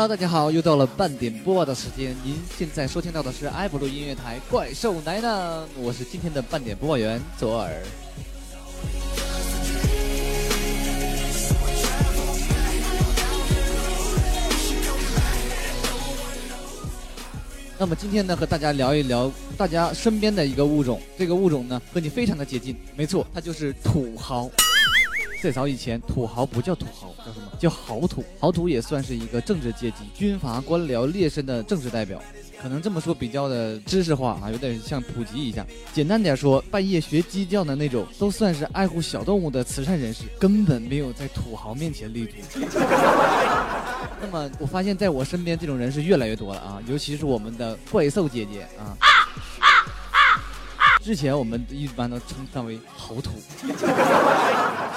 Hello，大家好，又到了半点播报的时间。您现在收听到的是埃布鲁音乐台怪兽来了，我是今天的半点播报员左耳。那么今天呢，和大家聊一聊大家身边的一个物种，这个物种呢和你非常的接近，没错，它就是土豪。最早以前，土豪不叫土豪，叫什么？叫豪土。豪土也算是一个政治阶级，军阀官僚劣绅的政治代表。可能这么说比较的知识化啊，有点像普及一下。简单点说，半夜学鸡叫的那种，都算是爱护小动物的慈善人士，根本没有在土豪面前立足。那么，我发现在我身边这种人是越来越多了啊，尤其是我们的怪兽姐姐啊。之前我们一般都称他为豪土，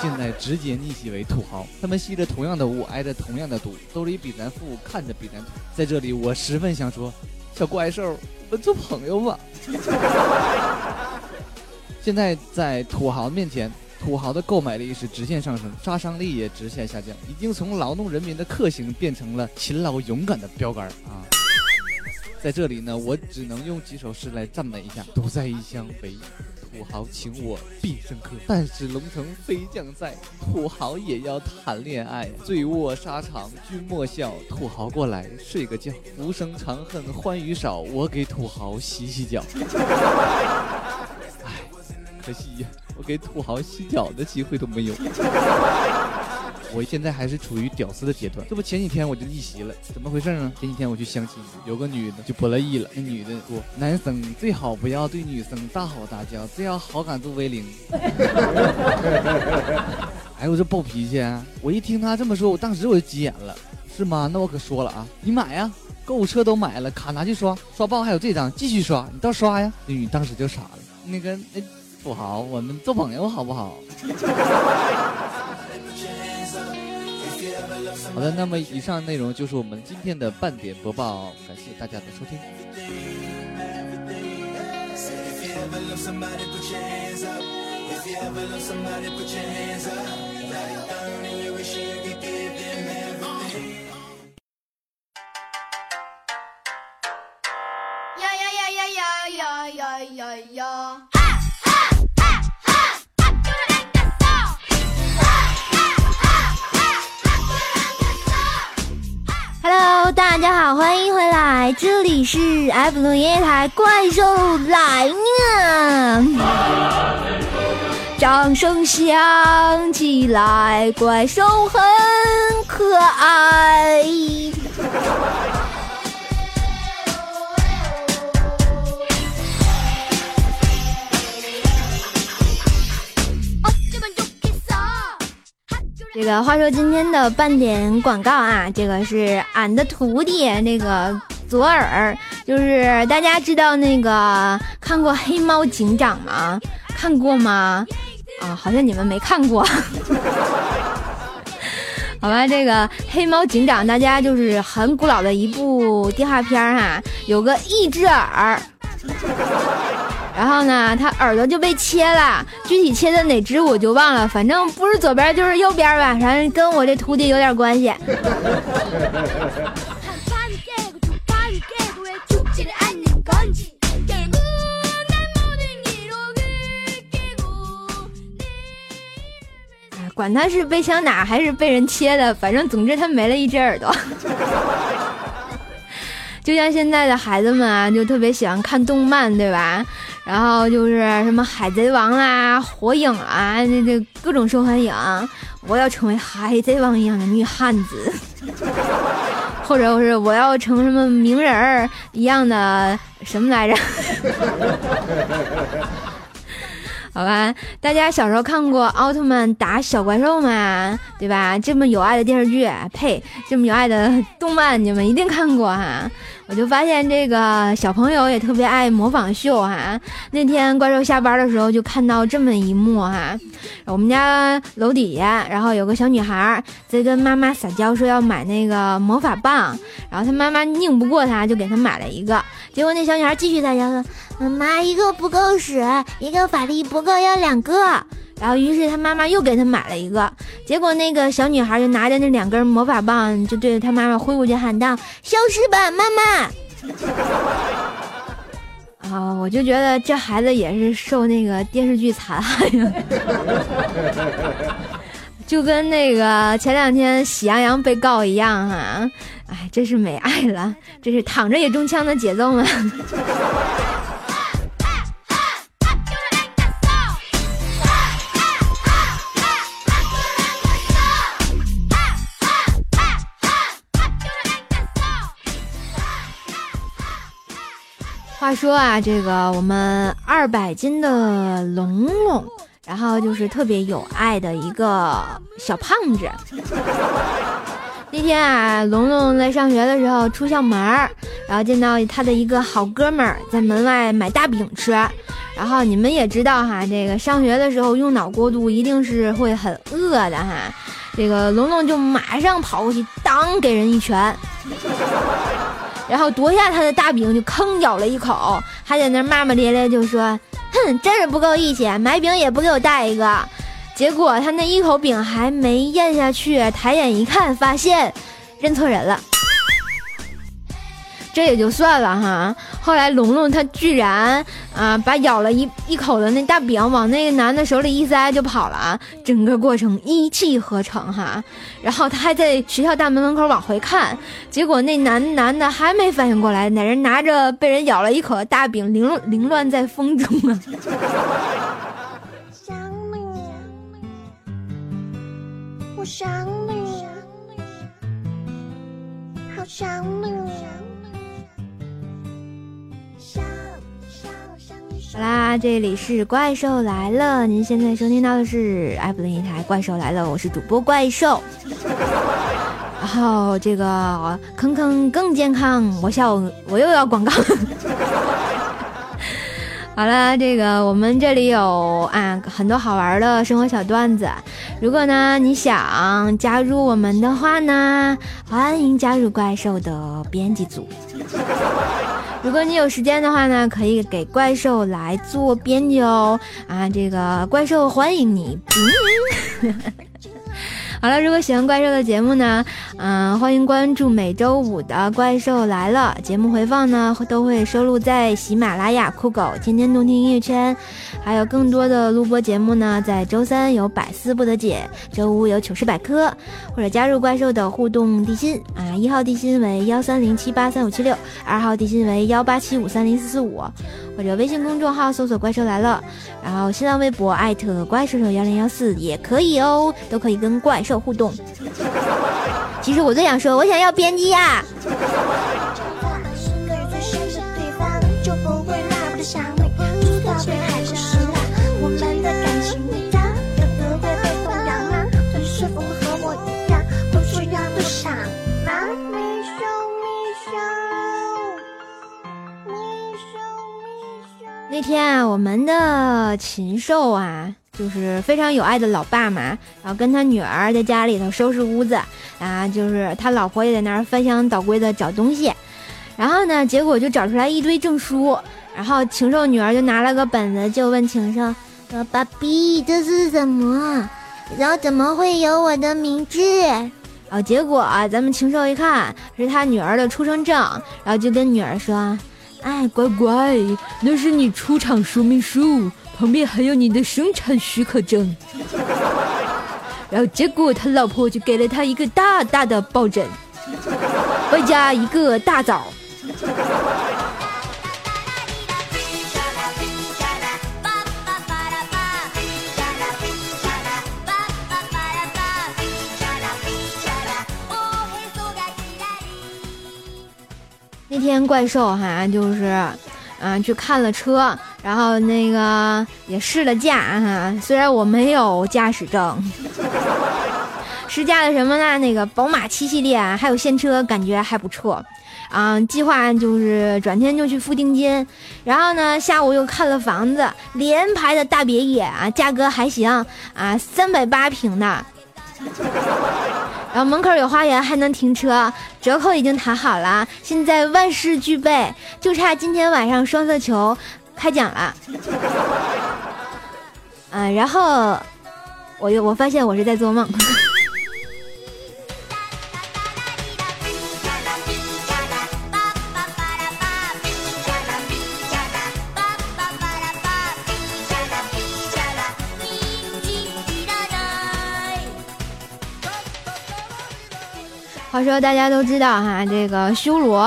现在直接逆袭为土豪。他们吸着同样的雾，挨着同样的毒，兜里比咱富，看着比咱土。在这里，我十分想说，小怪兽，我们做朋友吧。现在在土豪面前，土豪的购买力是直线上升，杀伤力也直线下降，已经从劳动人民的克星变成了勤劳勇敢的标杆啊。在这里呢，我只能用几首诗来赞美一下：独在异乡为土豪，请我必胜客。但使龙城飞将在，土豪也要谈恋爱。醉卧沙场君莫笑，土豪过来睡个觉。浮生长恨欢愉少，我给土豪洗洗脚。哎，可惜呀，我给土豪洗脚的机会都没有。我现在还是处于屌丝的阶段，这不前几天我就逆袭了，怎么回事呢？前几天我去相亲，有个女的就不乐意了，那女的说：“男生最好不要对女生大吼大叫，这样好感度为零。”哎，我这暴脾气啊！我一听她这么说，我当时我就急眼了，是吗？那我可说了啊，你买呀，购物车都买了，卡拿去刷，刷爆还有这张，继续刷，你倒刷呀！那女当时就傻了，那个那土豪，我们做朋友好不好？好的，那么以上内容就是我们今天的半点播报，感谢大家的收听。大家好，欢迎回来，这里是艾布鲁音乐台，怪兽来了。掌声响起来，怪兽很可爱。这个话说今天的半点广告啊，这个是俺的徒弟那个左耳，就是大家知道那个看过《黑猫警长》吗？看过吗？啊，好像你们没看过。好吧，这个《黑猫警长》大家就是很古老的一部动画片儿哈，有个一只耳。然后呢，他耳朵就被切了，具体切的哪只我就忘了，反正不是左边就是右边吧，反正跟我这徒弟有点关系。管他是被枪打还是被人切的，反正总之他没了一只耳朵。就像现在的孩子们啊，就特别喜欢看动漫，对吧？然后就是什么海贼王啦、火影啊，这这各种受欢迎。我要成为海贼王一样的女汉子，或者是我要成什么名人儿一样的什么来着？好吧，大家小时候看过奥特曼打小怪兽吗？对吧？这么有爱的电视剧，呸，这么有爱的动漫，你们一定看过哈。我就发现这个小朋友也特别爱模仿秀哈。那天怪兽下班的时候就看到这么一幕哈，我们家楼底下，然后有个小女孩在跟妈妈撒娇说要买那个魔法棒，然后她妈妈拧不过她，就给她买了一个。结果那小女孩继续撒娇说：“妈妈一个不够使，一个法力不够，要两个。”然后，于是他妈妈又给他买了一个，结果那个小女孩就拿着那两根魔法棒，就对着他妈妈挥过去喊道：“消失吧，妈妈！”啊，我就觉得这孩子也是受那个电视剧残害呀，就跟那个前两天喜羊羊被告一样哈，哎，真是没爱了，这是躺着也中枪的节奏吗？话说啊，这个我们二百斤的龙龙，然后就是特别有爱的一个小胖子。那天啊，龙龙在上学的时候出校门然后见到他的一个好哥们儿在门外买大饼吃。然后你们也知道哈，这个上学的时候用脑过度，一定是会很饿的哈。这个龙龙就马上跑过去，当给人一拳。然后夺下他的大饼，就吭咬了一口，还在那骂骂咧咧，就说：“哼，真是不够义气，买饼也不给我带一个。”结果他那一口饼还没咽下去，抬眼一看，发现认错人了。这也就算了哈，后来龙龙他居然啊把咬了一一口的那大饼往那个男的手里一塞就跑了啊，整个过程一气呵成哈。然后他还在学校大门门口往回看，结果那男男的还没反应过来，哪人拿着被人咬了一口的大饼凌凌乱在风中啊！想你，我想你，好想你。好啦，这里是怪兽来了，您现在收听到的是艾普林一台怪兽来了，我是主播怪兽。然后这个坑坑更健康，我笑我又要广告。好了，这个我们这里有啊很多好玩的生活小段子，如果呢你想加入我们的话呢，欢迎加入怪兽的编辑组。如果你有时间的话呢，可以给怪兽来做编辑哦。啊，这个怪兽欢迎你。嗯好了，如果喜欢怪兽的节目呢，嗯，欢迎关注每周五的《怪兽来了》节目回放呢，都会收录在喜马拉雅、酷狗、天天动听音乐圈，还有更多的录播节目呢，在周三有百思不得解，周五有糗事百科，或者加入怪兽的互动地心啊，一号地心为幺三零七八三五七六，二号地心为幺八七五三零四四五，或者微信公众号搜索“怪兽来了”，然后新浪微博艾特怪兽手幺零幺四也可以哦，都可以跟怪兽。互动。其实我最想说，我想要编辑呀。那天啊，我们的禽兽啊。就是非常有爱的老爸嘛，然后跟他女儿在家里头收拾屋子啊，就是他老婆也在那儿翻箱倒柜的找东西，然后呢，结果就找出来一堆证书，然后禽兽女儿就拿了个本子就问禽兽说：“爸比，这是什么？然后怎么会有我的名字？”然后结果啊，咱们禽兽一看是他女儿的出生证，然后就跟女儿说：“哎，乖乖，那是你出厂说明书。”旁边还有你的生产许可证，然后结果他老婆就给了他一个大大的抱枕，外加一个大枣。那天怪兽哈就是，嗯，去看了车。然后那个也试了驾哈，虽然我没有驾驶证，试驾的什么呢？那个宝马七系列还有现车，感觉还不错。啊，计划就是转天就去付定金，然后呢，下午又看了房子，连排的大别野啊，价格还行啊，三百八平的，然后门口有花园，还能停车，折扣已经谈好了，现在万事俱备，就差今天晚上双色球开奖了。嗯，然后我又我发现我是在做梦。话说大家都知道哈，这个修罗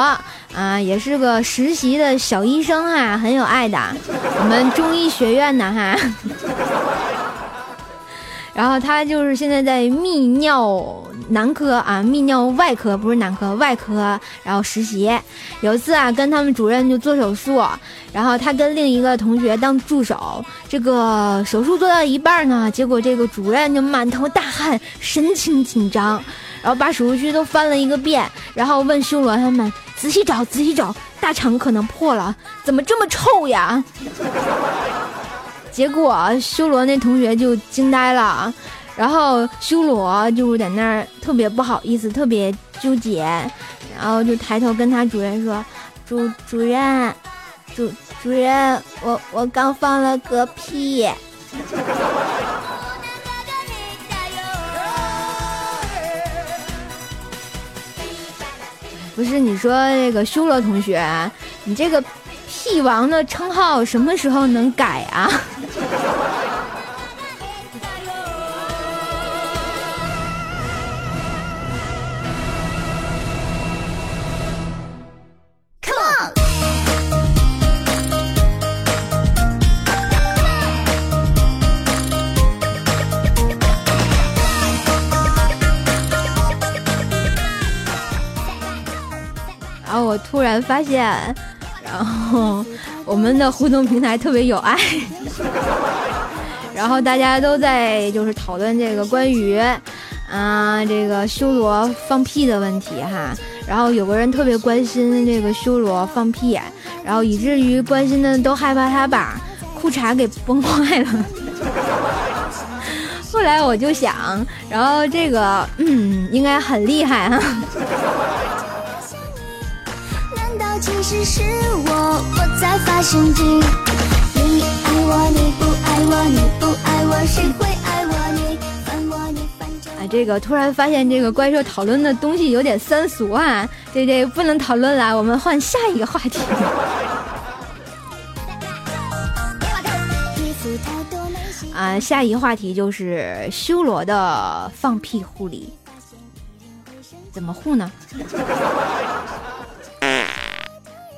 啊，也是个实习的小医生哈，很有爱的。我们中医学院的哈，然后他就是现在在泌尿男科啊，泌尿外科不是男科，外科，然后实习。有一次啊，跟他们主任就做手术，然后他跟另一个同学当助手。这个手术做到一半呢，结果这个主任就满头大汗，神情紧张。然后把手术区都翻了一个遍，然后问修罗他们仔细找，仔细找，大肠可能破了，怎么这么臭呀？结果修罗那同学就惊呆了，然后修罗就在那儿特别不好意思，特别纠结，然后就抬头跟他主任说：“主主任，主主任，我我刚放了个屁。”不是你说那个修罗同学，你这个屁王的称号什么时候能改啊？发现，然后我们的互动平台特别有爱，然后大家都在就是讨论这个关于啊这个修罗放屁的问题哈。然后有个人特别关心这个修罗放屁，然后以至于关心的都害怕他把裤衩给崩坏了。后来我就想，然后这个嗯应该很厉害哈。其实是我，我在发神经。你爱我，你不爱我，你不爱我，谁会爱我？你烦我，你反正……啊，这个突然发现这个怪兽讨论的东西有点三俗啊，这这不能讨论了，我们换下一个话题。啊，下一个话题就是修罗的放屁护理，怎么护呢？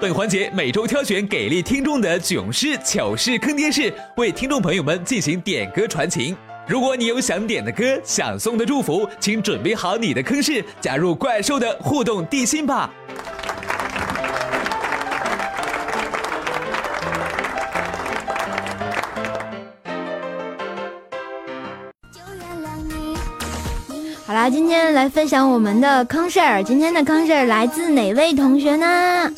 本环节每周挑选给力听众的囧事、糗事、坑爹事，为听众朋友们进行点歌传情。如果你有想点的歌、想送的祝福，请准备好你的坑事，加入怪兽的互动地心吧。好啦，今天来分享我们的坑事儿。今天的坑事儿来自哪位同学呢？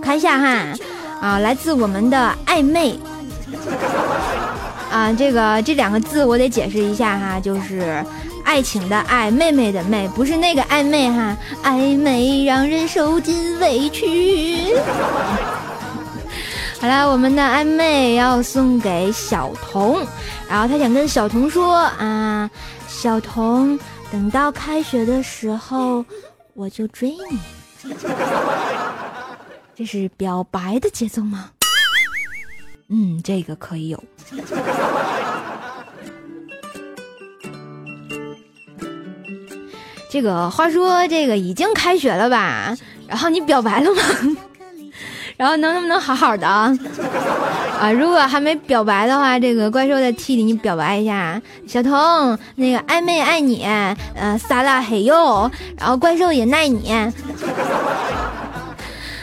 看一下哈，啊，来自我们的暧昧。啊，这个这两个字我得解释一下哈，就是爱情的爱，妹妹的妹，不是那个暧昧哈，暧昧让人受尽委屈。好了，我们的暧昧要送给小童，然后他想跟小童说啊。小童，等到开学的时候，我就追你。这是表白的节奏吗？嗯，这个可以有。这个话说，这个已经开学了吧？然后你表白了吗？然后能不能好好的啊？啊，如果还没表白的话，这个怪兽再替你表白一下。小彤，那个暧昧爱你，呃，撒拉嘿哟，然后怪兽也爱你。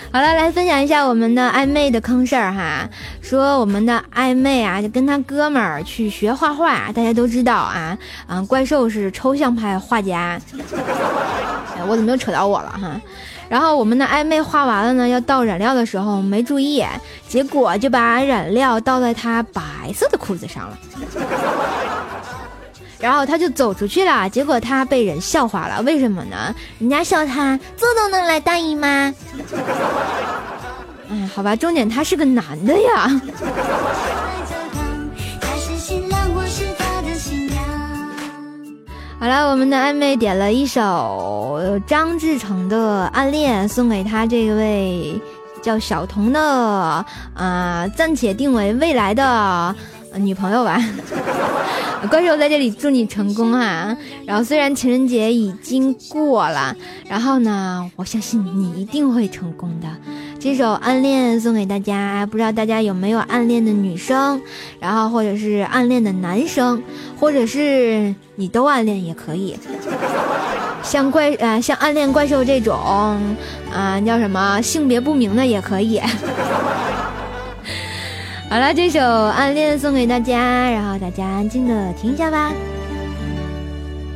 好了，来分享一下我们的暧昧的坑事儿哈。说我们的暧昧啊，就跟他哥们儿去学画画。大家都知道啊，啊，怪兽是抽象派画家。我怎么又扯到我了哈？然后我们的暧昧画完了呢，要倒染料的时候没注意，结果就把染料倒在他白色的裤子上了。然后他就走出去了，结果他被人笑话了，为什么呢？人家笑他这都能来大姨妈。哎，好吧，重点他是个男的呀。好了，我们的暧昧点了一首张志成的《暗恋》，送给他这位叫小童的啊，暂且定为未来的女朋友吧。怪兽在这里祝你成功哈。然后虽然情人节已经过了，然后呢，我相信你一定会成功的。这首《暗恋》送给大家，不知道大家有没有暗恋的女生，然后或者是暗恋的男生，或者是你都暗恋也可以。像怪呃像暗恋怪兽这种，啊叫什么性别不明的也可以。好了，这首《暗恋》送给大家，然后大家安静的听一下吧。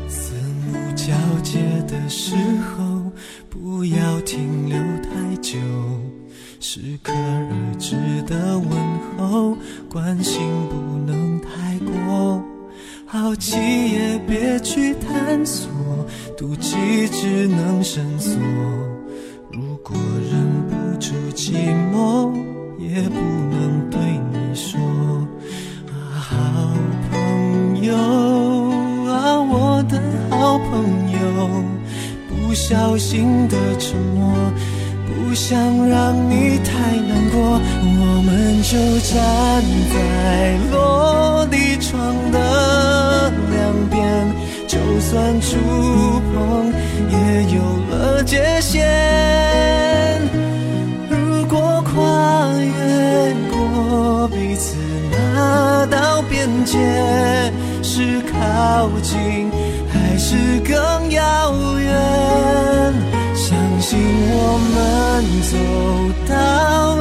四目交接的时候，不要停留太久。适可而止的问候，关心不能太过，好奇也别去探索，妒忌只能深锁。如果忍不住寂寞，也不小心的沉默。不想让你太难过，我们就站在落地窗的两边，就算触碰也有了界限。如果跨越过彼此那道边界，是靠近还是更遥远？我们走到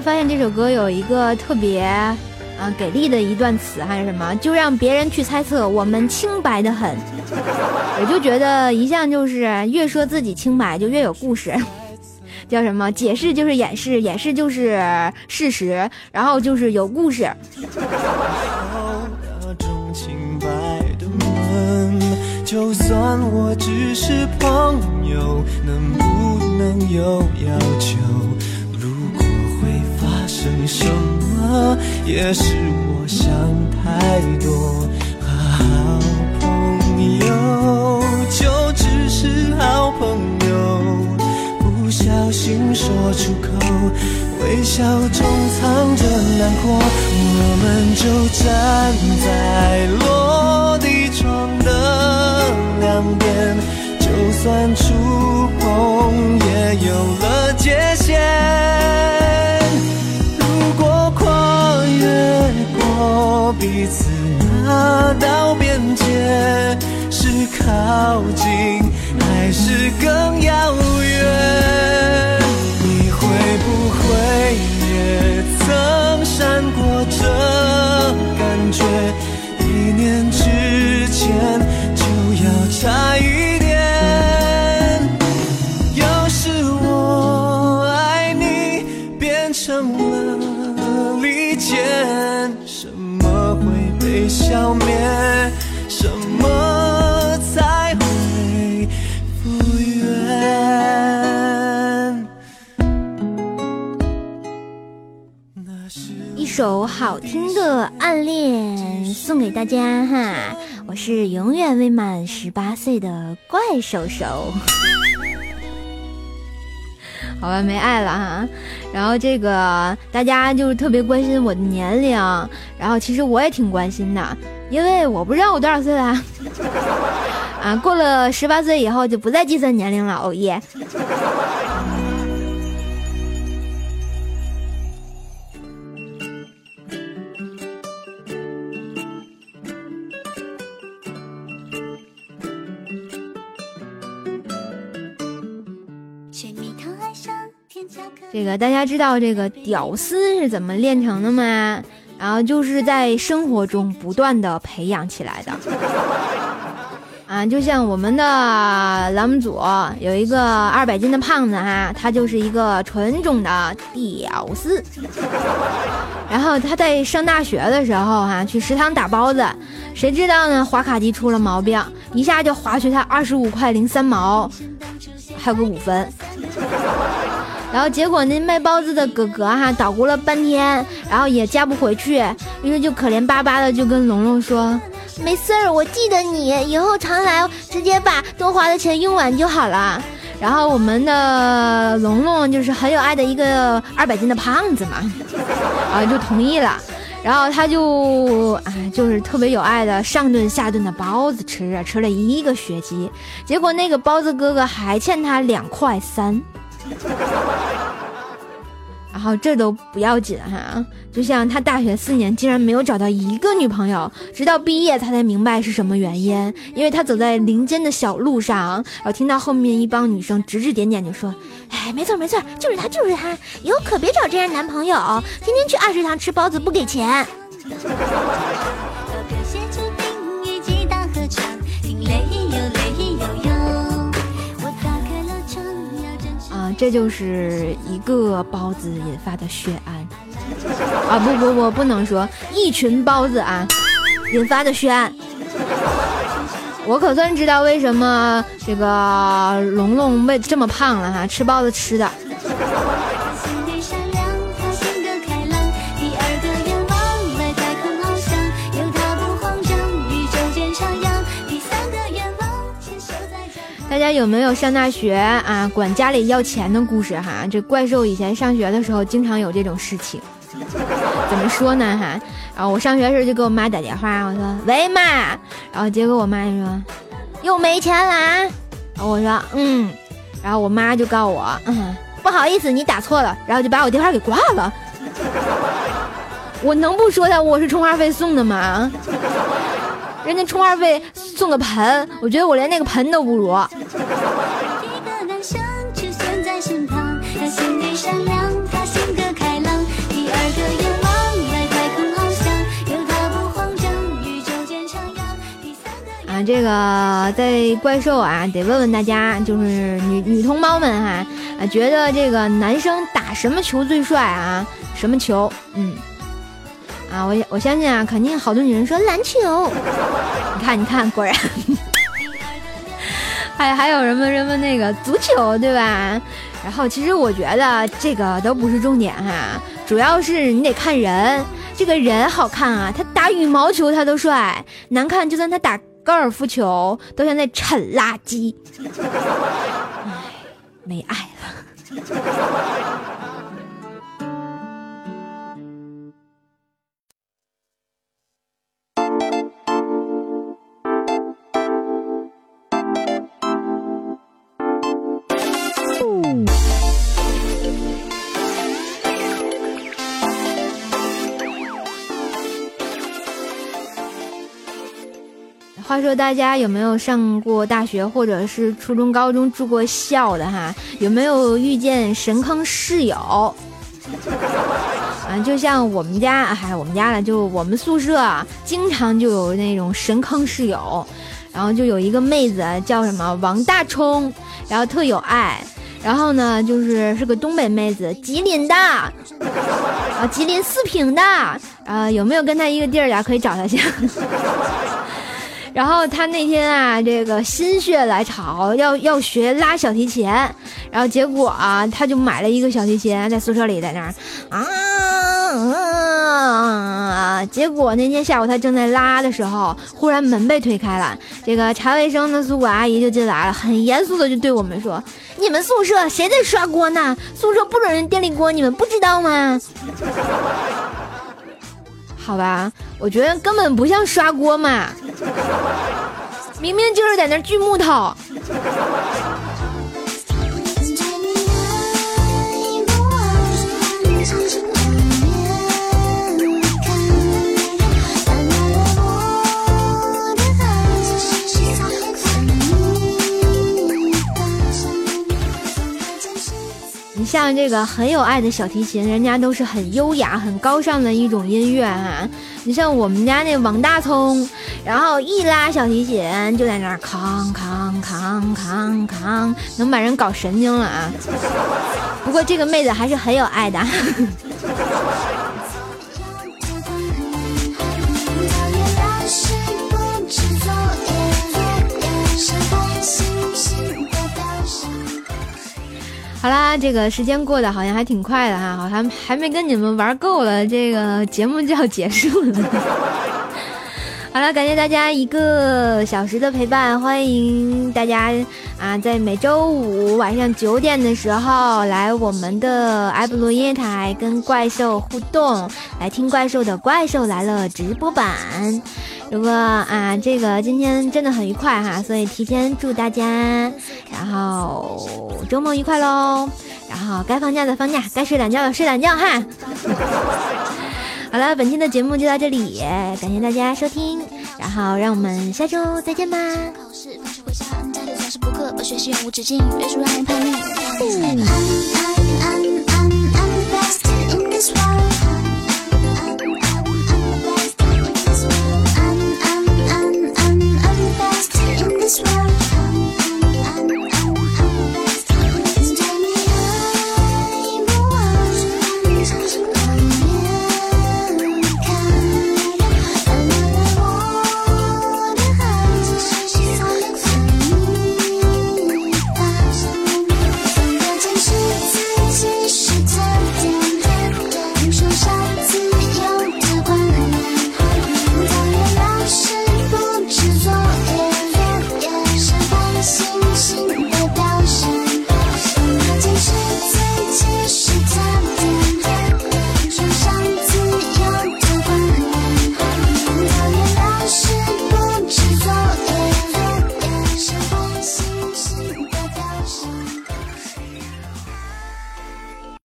发现这首歌有一个特别，啊给力的一段词还是什么，就让别人去猜测我们清白的很。我就觉得一向就是越说自己清白就越有故事，叫什么解释就是掩饰，掩饰就是事实，然后就是有故事。就算我只是朋友，能不能有要求？什么也是我想太多，和好朋友就只是好朋友，不小心说出口，微笑中藏着难过，我们就站在落地窗的两边，就算触碰也靠近还是更遥远？你会不会也曾闪过这感觉？一念之间就要拆好听的暗恋送给大家哈，我是永远未满十八岁的怪兽兽。好吧，没爱了哈。然后这个大家就是特别关心我的年龄，然后其实我也挺关心的，因为我不知道我多少岁了。啊，过了十八岁以后就不再计算年龄了，哦耶。这个大家知道这个屌丝是怎么炼成的吗？然后就是在生活中不断的培养起来的。啊，就像我们的栏目组有一个二百斤的胖子哈，他就是一个纯种的屌丝。然后他在上大学的时候哈，去食堂打包子，谁知道呢？划卡机出了毛病，一下就划去他二十五块零三毛，还有个五分。然后结果那卖包子的哥哥哈捣鼓了半天，然后也加不回去，于是就可怜巴巴的就跟龙龙说：“没事儿，我记得你，以后常来，直接把多花的钱用完就好了。”然后我们的龙龙就是很有爱的一个二百斤的胖子嘛，啊就同意了，然后他就啊就是特别有爱的上顿下顿的包子吃啊，吃了一个学期，结果那个包子哥哥还欠他两块三。然后这都不要紧哈，就像他大学四年竟然没有找到一个女朋友，直到毕业他才明白是什么原因。因为他走在林间的小路上，然后听到后面一帮女生指指点点，就说：“哎，没错没错，就是他就是他，以后可别找这样男朋友，天天去二食堂吃包子不给钱。”这就是一个包子引发的血案啊！不不不，不能说一群包子啊引发的血案。我可算知道为什么这个龙龙为这么胖了哈，吃包子吃的。有没有上大学啊管家里要钱的故事哈？这怪兽以前上学的时候经常有这种事情。怎么说呢哈？然后我上学时候就给我妈打电话，我说喂妈，然后结果我妈就说又没钱了。我说嗯，然后我妈就告我不好意思你打错了，然后就把我电话给挂了。我能不说他我是充话费送的吗？人家充话费送个盆，我觉得我连那个盆都不如。啊，这个在怪兽啊，得问问大家，就是女女同胞们哈，啊，觉得这个男生打什么球最帅啊？什么球？嗯。啊，我我相信啊，肯定好多女人说篮球。你看，你看，果然。还 还有什么什么那个足球，对吧？然后其实我觉得这个都不是重点哈，主要是你得看人，这个人好看啊，他打羽毛球他都帅，难看就算他打高尔夫球都像那铲垃圾。唉，没爱了。话说大家有没有上过大学，或者是初中、高中住过校的哈？有没有遇见神坑室友？啊，就像我们家，哎，我们家了，就我们宿舍经常就有那种神坑室友，然后就有一个妹子叫什么王大冲，然后特有爱，然后呢就是是个东北妹子，吉林的，啊，吉林四平的，啊，有没有跟她一个地儿的可以找她去。然后他那天啊，这个心血来潮要要学拉小提琴，然后结果啊，他就买了一个小提琴，在宿舍里在那儿啊。结果那天下午他正在拉的时候，忽然门被推开了，这个查卫生的宿管阿姨就进来了，很严肃的就对我们说：“你们宿舍谁在刷锅呢？宿舍不准用电力锅，你们不知道吗？”好吧，我觉得根本不像刷锅嘛，明明就是在那锯木头。像这个很有爱的小提琴，人家都是很优雅、很高尚的一种音乐哈。你像我们家那王大聪，然后一拉小提琴就在那儿康康康康康，能把人搞神经了啊。不过这个妹子还是很有爱的。好啦，这个时间过得好像还挺快的哈，好像还没跟你们玩够了，这个节目就要结束了。好了，感谢大家一个小时的陪伴，欢迎大家啊，在每周五晚上九点的时候来我们的埃布罗音乐台跟怪兽互动，来听怪兽的《怪兽来了》直播版。如果啊，这个今天真的很愉快哈，所以提前祝大家，然后周末愉快喽，然后该放假的放假，该睡懒觉的睡懒觉哈。好了，本期的节目就到这里，感谢大家收听，然后让我们下周再见吧。In this world.